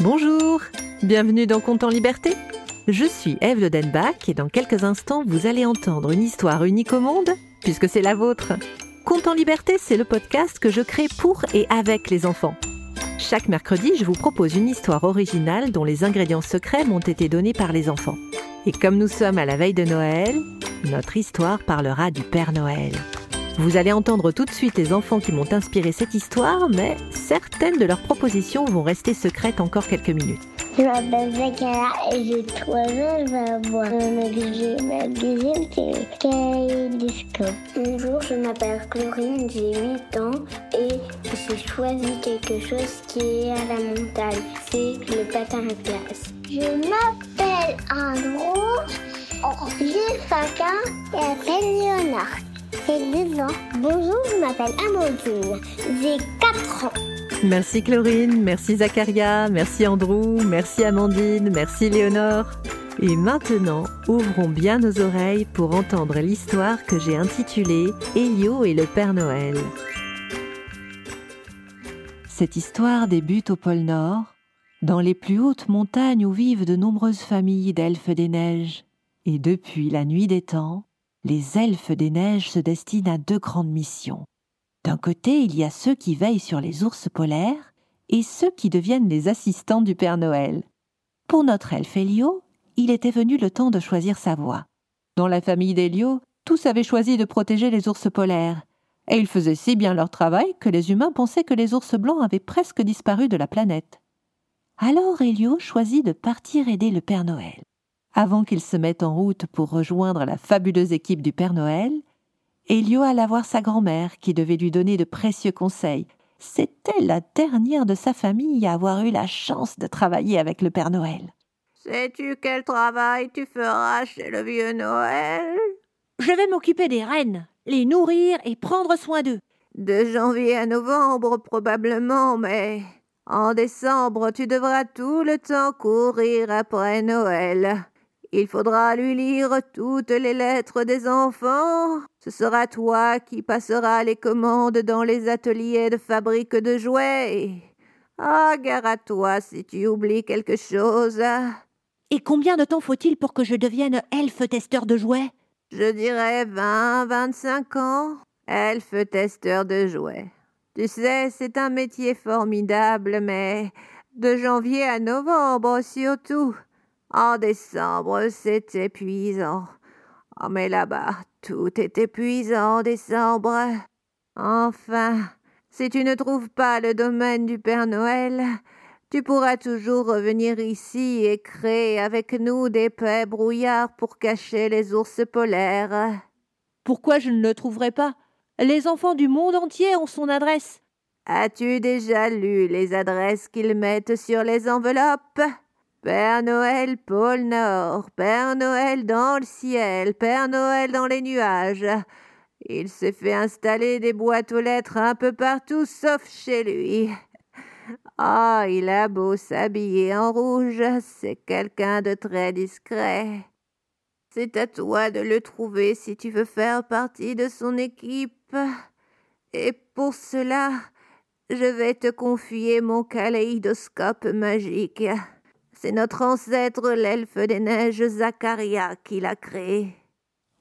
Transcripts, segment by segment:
Bonjour, bienvenue dans Compte en Liberté. Je suis Eve Le Denbach et dans quelques instants vous allez entendre une histoire unique au monde, puisque c'est la vôtre. Compte en Liberté, c'est le podcast que je crée pour et avec les enfants. Chaque mercredi, je vous propose une histoire originale dont les ingrédients secrets m'ont été donnés par les enfants. Et comme nous sommes à la veille de Noël, notre histoire parlera du Père Noël. Vous allez entendre tout de suite les enfants qui m'ont inspiré cette histoire, mais certaines de leurs propositions vont rester secrètes encore quelques minutes. Je m'appelle Zakaria et j'ai 3 ans. Je vais avoir un objet magazine, c'est le kaléidoscope. Bonjour, je m'appelle Chlorine, j'ai 8 ans et j'ai choisi quelque chose qui est à la montagne. C'est le patin à glace. Je m'appelle Andrew, j'ai 5 ans et m'appelle Léonard. J'ai 2 ans. Bonjour, je m'appelle Amandine, j'ai 4 ans. Merci Chlorine, merci Zacharia, merci Andrew, merci Amandine, merci Léonore. Et maintenant, ouvrons bien nos oreilles pour entendre l'histoire que j'ai intitulée Elio et le Père Noël. Cette histoire débute au pôle Nord, dans les plus hautes montagnes où vivent de nombreuses familles d'elfes des neiges. Et depuis la nuit des temps, les elfes des neiges se destinent à deux grandes missions. D'un côté, il y a ceux qui veillent sur les ours polaires et ceux qui deviennent les assistants du Père Noël. Pour notre elfe Elio, il était venu le temps de choisir sa voie. Dans la famille d'Elio, tous avaient choisi de protéger les ours polaires, et ils faisaient si bien leur travail que les humains pensaient que les ours blancs avaient presque disparu de la planète. Alors Elio choisit de partir aider le Père Noël. Avant qu'il se mette en route pour rejoindre la fabuleuse équipe du Père Noël, Elio alla voir sa grand-mère qui devait lui donner de précieux conseils. C'était la dernière de sa famille à avoir eu la chance de travailler avec le Père Noël. Sais-tu quel travail tu feras chez le vieux Noël? Je vais m'occuper des rennes, les nourrir et prendre soin d'eux. De janvier à novembre probablement, mais en décembre tu devras tout le temps courir après Noël. Il faudra lui lire toutes les lettres des enfants. Ce sera toi qui passeras les commandes dans les ateliers de fabrique de jouets. Ah, gare à toi si tu oublies quelque chose. Et combien de temps faut-il pour que je devienne elfe testeur de jouets? Je dirais vingt, vingt-cinq ans. Elfe testeur de jouets. Tu sais, c'est un métier formidable, mais de janvier à novembre surtout. En décembre, c'est épuisant. Oh, mais là-bas, tout est épuisant en décembre. Enfin, si tu ne trouves pas le domaine du Père Noël, tu pourras toujours revenir ici et créer avec nous des paix brouillards pour cacher les ours polaires. Pourquoi je ne le trouverai pas? Les enfants du monde entier ont son adresse. As-tu déjà lu les adresses qu'ils mettent sur les enveloppes? Père Noël, pôle Nord, Père Noël dans le ciel, Père Noël dans les nuages. Il s'est fait installer des boîtes aux lettres un peu partout sauf chez lui. Ah, il a beau s'habiller en rouge, c'est quelqu'un de très discret. C'est à toi de le trouver si tu veux faire partie de son équipe. Et pour cela, je vais te confier mon kaléidoscope magique. C'est notre ancêtre, l'elfe des neiges Zacharia, qui l'a créé.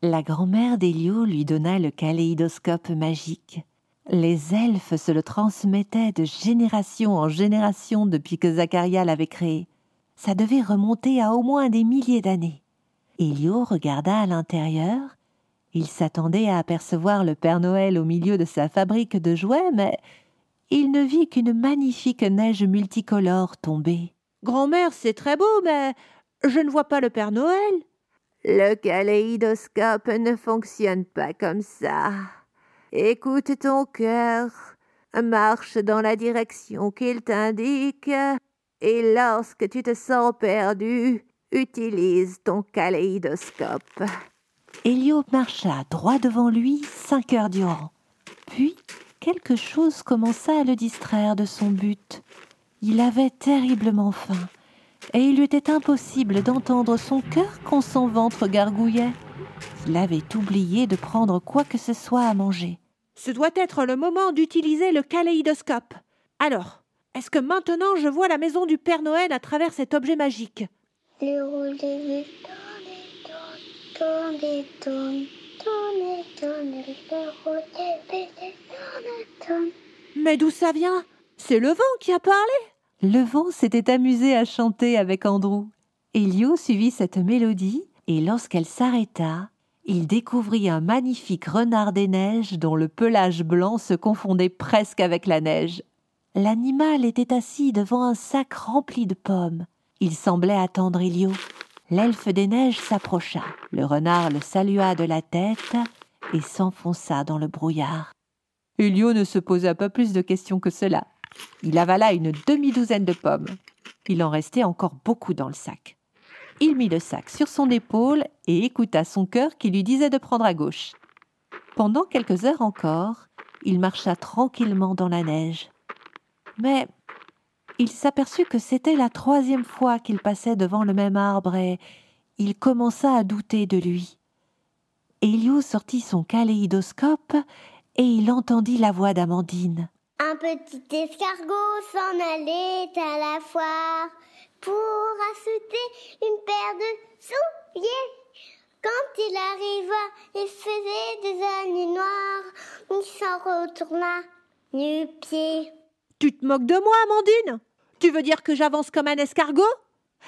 La grand-mère d'Elio lui donna le kaléidoscope magique. Les elfes se le transmettaient de génération en génération depuis que Zacharia l'avait créé. Ça devait remonter à au moins des milliers d'années. Elio regarda à l'intérieur. Il s'attendait à apercevoir le Père Noël au milieu de sa fabrique de jouets, mais il ne vit qu'une magnifique neige multicolore tomber. Grand-mère, c'est très beau, mais je ne vois pas le Père Noël. Le kaléidoscope ne fonctionne pas comme ça. Écoute ton cœur, marche dans la direction qu'il t'indique, et lorsque tu te sens perdu, utilise ton kaléidoscope. Elio marcha droit devant lui cinq heures durant. Puis quelque chose commença à le distraire de son but. Il avait terriblement faim, et il lui était impossible d'entendre son cœur quand son ventre gargouillait. Il avait oublié de prendre quoi que ce soit à manger. Ce doit être le moment d'utiliser le kaléidoscope. Alors, Est-ce que maintenant je vois la maison du Père Noël à travers cet objet magique? Mais d'où ça vient? C'est le vent qui a parlé Le vent s'était amusé à chanter avec Andrew. Elio suivit cette mélodie et lorsqu'elle s'arrêta, il découvrit un magnifique renard des neiges dont le pelage blanc se confondait presque avec la neige. L'animal était assis devant un sac rempli de pommes. Il semblait attendre Elio. L'elfe des neiges s'approcha. Le renard le salua de la tête et s'enfonça dans le brouillard. Elio ne se posa pas plus de questions que cela. Il avala une demi-douzaine de pommes. Il en restait encore beaucoup dans le sac. Il mit le sac sur son épaule et écouta son cœur qui lui disait de prendre à gauche. Pendant quelques heures encore, il marcha tranquillement dans la neige. Mais il s'aperçut que c'était la troisième fois qu'il passait devant le même arbre et il commença à douter de lui. Elio sortit son kaléidoscope et il entendit la voix d'Amandine. Un petit escargot s'en allait à la foire pour acheter une paire de souliers. Quand il arriva, il faisait des années noires. Il s'en retourna nu-pied. Tu te moques de moi, Amandine? Tu veux dire que j'avance comme un escargot?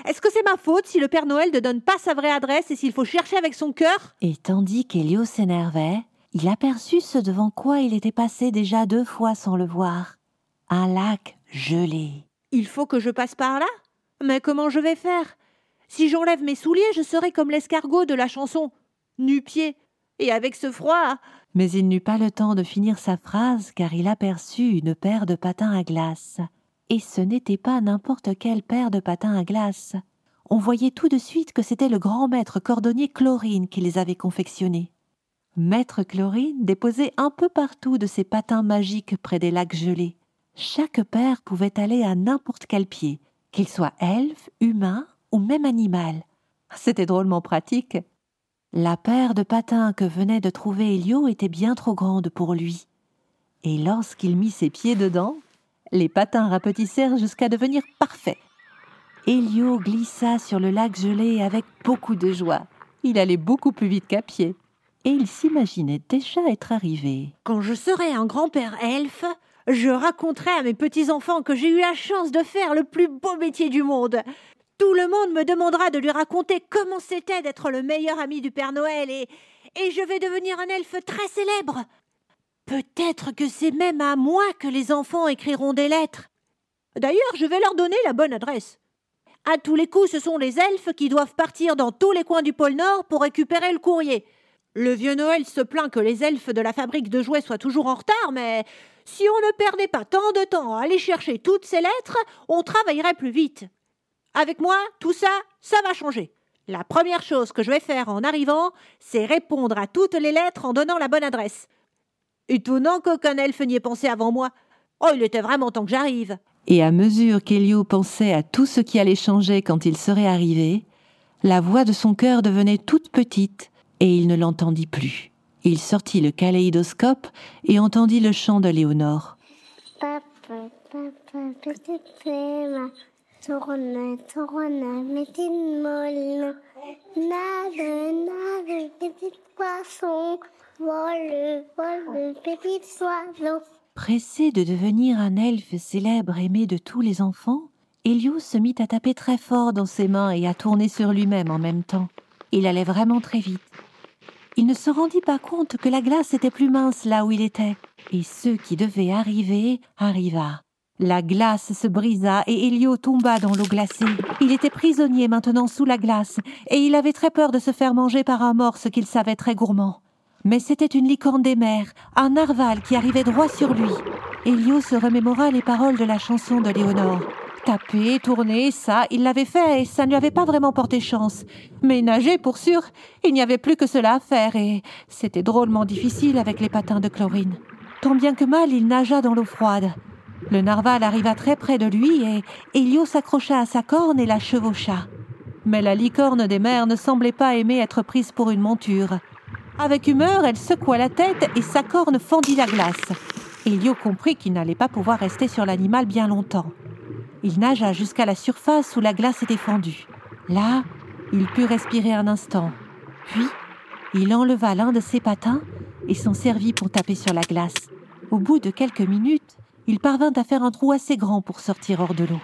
Est-ce que c'est ma faute si le Père Noël ne donne pas sa vraie adresse et s'il faut chercher avec son cœur? Et tandis qu'Elio s'énervait, il aperçut ce devant quoi il était passé déjà deux fois sans le voir. Un lac gelé. Il faut que je passe par là? Mais comment je vais faire? Si j'enlève mes souliers, je serai comme l'escargot de la chanson, nu-pied. Et avec ce froid, Mais il n'eut pas le temps de finir sa phrase car il aperçut une paire de patins à glace. Et ce n'était pas n'importe quelle paire de patins à glace. On voyait tout de suite que c'était le grand maître cordonnier Chlorine qui les avait confectionnés. Maître Chlorine déposait un peu partout de ses patins magiques près des lacs gelés. Chaque paire pouvait aller à n'importe quel pied, qu'il soit elfe, humain ou même animal. C'était drôlement pratique. La paire de patins que venait de trouver Elio était bien trop grande pour lui. Et lorsqu'il mit ses pieds dedans, les patins rapetissèrent jusqu'à devenir parfaits. Elio glissa sur le lac gelé avec beaucoup de joie. Il allait beaucoup plus vite qu'à pied. Et il s'imaginait déjà être arrivé. quand je serai un grand-père elfe, je raconterai à mes petits-enfants que j'ai eu la chance de faire le plus beau métier du monde. Tout le monde me demandera de lui raconter comment c'était d'être le meilleur ami du Père Noël et, et je vais devenir un elfe très célèbre. Peut-être que c'est même à moi que les enfants écriront des lettres. D'ailleurs, je vais leur donner la bonne adresse. À tous les coups, ce sont les elfes qui doivent partir dans tous les coins du pôle Nord pour récupérer le courrier. Le vieux Noël se plaint que les elfes de la fabrique de jouets soient toujours en retard, mais si on ne perdait pas tant de temps à aller chercher toutes ces lettres, on travaillerait plus vite. Avec moi, tout ça, ça va changer. La première chose que je vais faire en arrivant, c'est répondre à toutes les lettres en donnant la bonne adresse. Étonnant qu'aucun elfe n'y ait pensé avant moi. Oh, il était vraiment temps que j'arrive. Et à mesure qu'Elio pensait à tout ce qui allait changer quand il serait arrivé, la voix de son cœur devenait toute petite et il ne l'entendit plus. Il sortit le kaléidoscope et entendit le chant de Léonore. Papa, papa, petite femme, tourne, tourne, petite molle. Nage, nage, petit poisson, vole, vole, petit oiseau. Pressé de devenir un elfe célèbre aimé de tous les enfants, Elio se mit à taper très fort dans ses mains et à tourner sur lui-même en même temps. Il allait vraiment très vite. Il ne se rendit pas compte que la glace était plus mince là où il était, et ce qui devait arriver arriva. La glace se brisa et Elio tomba dans l'eau glacée. Il était prisonnier maintenant sous la glace, et il avait très peur de se faire manger par un morse qu'il savait très gourmand. Mais c'était une licorne des mers, un narval qui arrivait droit sur lui. Elio se remémora les paroles de la chanson de Léonore. Taper, tourner, ça, il l'avait fait et ça ne lui avait pas vraiment porté chance. Mais nager, pour sûr, il n'y avait plus que cela à faire et c'était drôlement difficile avec les patins de chlorine. Tant bien que mal, il nagea dans l'eau froide. Le narval arriva très près de lui et Elio s'accrocha à sa corne et la chevaucha. Mais la licorne des mers ne semblait pas aimer être prise pour une monture. Avec humeur, elle secoua la tête et sa corne fendit la glace. Elio comprit qu'il n'allait pas pouvoir rester sur l'animal bien longtemps. Il nagea jusqu'à la surface où la glace était fondue. Là, il put respirer un instant. Puis, il enleva l'un de ses patins et s'en servit pour taper sur la glace. Au bout de quelques minutes, il parvint à faire un trou assez grand pour sortir hors de l'eau.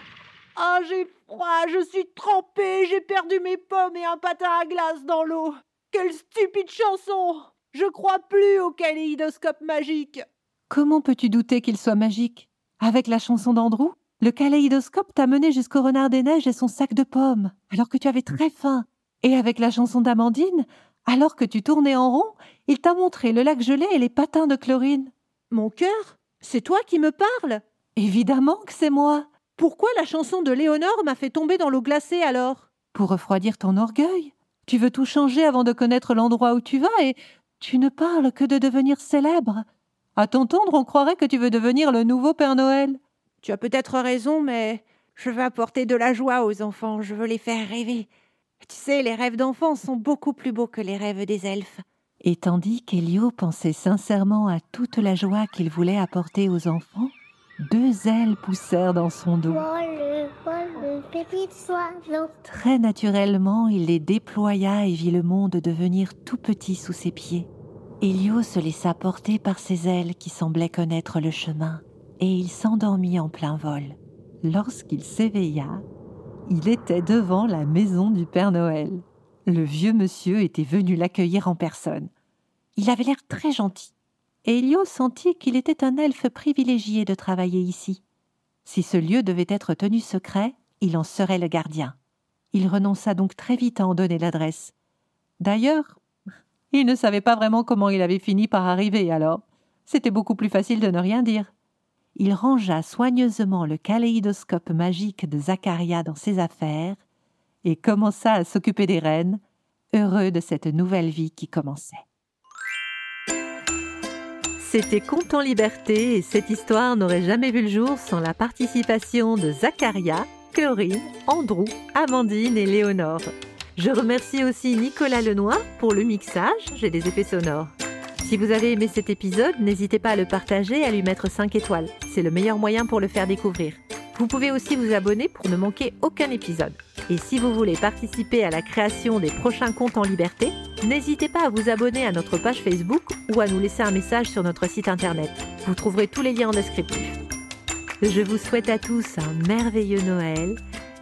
Ah, j'ai froid, je suis trempé, j'ai perdu mes pommes et un patin à glace dans l'eau. Quelle stupide chanson Je crois plus au kaléidoscope magique. Comment peux-tu douter qu'il soit magique? Avec la chanson d'Andrew, le kaléidoscope t'a mené jusqu'au renard des neiges et son sac de pommes, alors que tu avais très faim. Et avec la chanson d'Amandine, alors que tu tournais en rond, il t'a montré le lac gelé et les patins de chlorine. Mon cœur C'est toi qui me parles Évidemment que c'est moi. Pourquoi la chanson de Léonore m'a fait tomber dans l'eau glacée alors? Pour refroidir ton orgueil. Tu veux tout changer avant de connaître l'endroit où tu vas et tu ne parles que de devenir célèbre. À t'entendre, on croirait que tu veux devenir le nouveau Père Noël. Tu as peut-être raison, mais je veux apporter de la joie aux enfants, je veux les faire rêver. Tu sais, les rêves d'enfants sont beaucoup plus beaux que les rêves des elfes. Et tandis qu'Elio pensait sincèrement à toute la joie qu'il voulait apporter aux enfants, deux ailes poussèrent dans son dos. Vole, vole. Très naturellement, il les déploya et vit le monde devenir tout petit sous ses pieds. Elio se laissa porter par ses ailes qui semblaient connaître le chemin, et il s'endormit en plein vol. Lorsqu'il s'éveilla, il était devant la maison du Père Noël. Le vieux monsieur était venu l'accueillir en personne. Il avait l'air très gentil. Et Elio sentit qu'il était un elfe privilégié de travailler ici. Si ce lieu devait être tenu secret, il en serait le gardien. Il renonça donc très vite à en donner l'adresse. D'ailleurs, il ne savait pas vraiment comment il avait fini par arriver alors. C'était beaucoup plus facile de ne rien dire. Il rangea soigneusement le kaléidoscope magique de Zacharia dans ses affaires et commença à s'occuper des reines, heureux de cette nouvelle vie qui commençait. C'était Conte en liberté et cette histoire n'aurait jamais vu le jour sans la participation de Zacharia, Chlorine, Andrew, Amandine et Léonore. Je remercie aussi Nicolas Lenoir pour le mixage et les effets sonores. Si vous avez aimé cet épisode, n'hésitez pas à le partager et à lui mettre 5 étoiles. C'est le meilleur moyen pour le faire découvrir. Vous pouvez aussi vous abonner pour ne manquer aucun épisode. Et si vous voulez participer à la création des prochains comptes en liberté, n'hésitez pas à vous abonner à notre page Facebook ou à nous laisser un message sur notre site internet. Vous trouverez tous les liens en descriptif. Je vous souhaite à tous un merveilleux Noël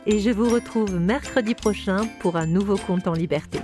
et je vous retrouve mercredi prochain pour un nouveau compte en liberté.